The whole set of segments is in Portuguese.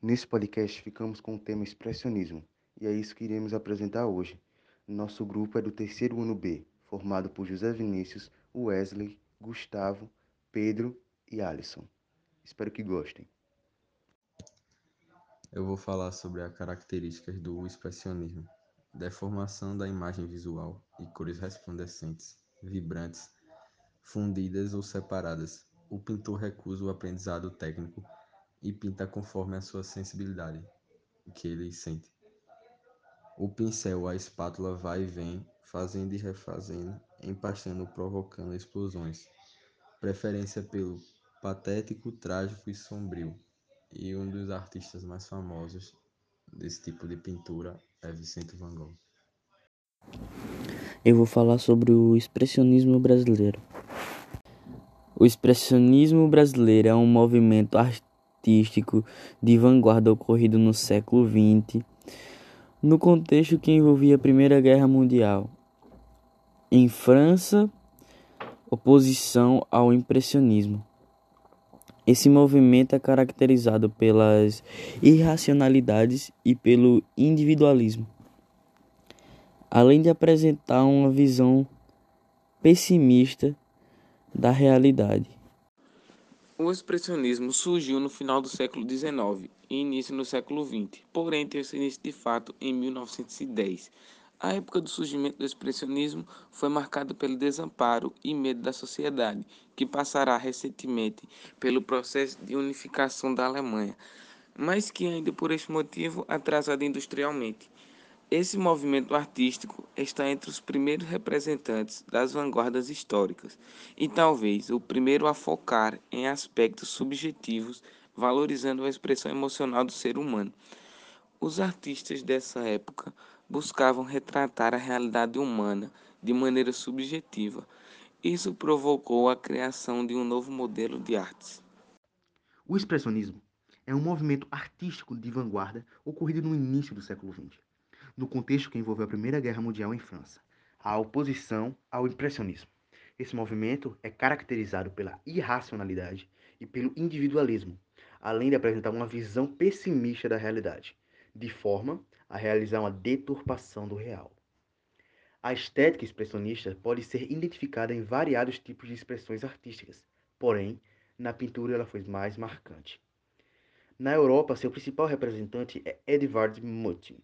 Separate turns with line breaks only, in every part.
Nesse podcast ficamos com o tema expressionismo e é isso que iremos apresentar hoje. Nosso grupo é do terceiro ano B, formado por José Vinícius, Wesley, Gustavo, Pedro e Alisson. Espero que gostem.
Eu vou falar sobre as características do expressionismo. Deformação da imagem visual e cores resplandecentes, vibrantes, fundidas ou separadas. O pintor recusa o aprendizado técnico e pinta conforme a sua sensibilidade, o que ele sente. O pincel, a espátula vai e vem, fazendo e refazendo, empastando, provocando explosões. Preferência pelo patético, trágico e sombrio. E um dos artistas mais famosos desse tipo de pintura é Vicente Van Gogh.
Eu vou falar sobre o expressionismo brasileiro. O expressionismo brasileiro é um movimento artístico de vanguarda ocorrido no século XX, no contexto que envolvia a Primeira Guerra Mundial. Em França, oposição ao impressionismo. Esse movimento é caracterizado pelas irracionalidades e pelo individualismo, além de apresentar uma visão pessimista da realidade.
O expressionismo surgiu no final do século XIX e início no século XX, porém teve seu início de fato em 1910. A época do surgimento do expressionismo foi marcada pelo desamparo e medo da sociedade, que passará recentemente pelo processo de unificação da Alemanha, mas que ainda por este motivo atrasado industrialmente. Esse movimento artístico está entre os primeiros representantes das vanguardas históricas e talvez o primeiro a focar em aspectos subjetivos, valorizando a expressão emocional do ser humano. Os artistas dessa época buscavam retratar a realidade humana de maneira subjetiva. Isso provocou a criação de um novo modelo de artes.
O expressionismo é um movimento artístico de vanguarda ocorrido no início do século XX, no contexto que envolveu a Primeira Guerra Mundial em França, a oposição ao impressionismo. Esse movimento é caracterizado pela irracionalidade e pelo individualismo, além de apresentar uma visão pessimista da realidade, de forma a realizar uma deturpação do real. A estética expressionista pode ser identificada em variados tipos de expressões artísticas, porém, na pintura ela foi mais marcante. Na Europa, seu principal representante é Edvard Munch,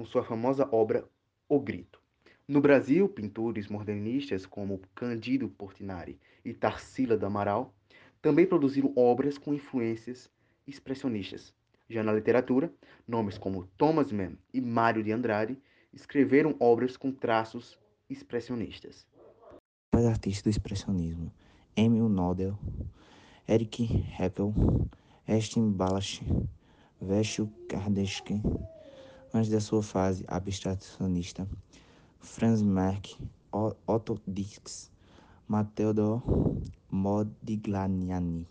com sua famosa obra O Grito. No Brasil, pintores modernistas como Cândido Portinari e Tarsila do Amaral também produziram obras com influências expressionistas. Já na literatura, nomes como Thomas Mann e Mário de Andrade escreveram obras com traços expressionistas.
Os artistas do expressionismo: Emil Nodel, Eric Heckel, Estin Balash, Vécio Kardesky, antes da sua fase abstracionista, Franz Marc, Otto Dix, Matteo Modigliani.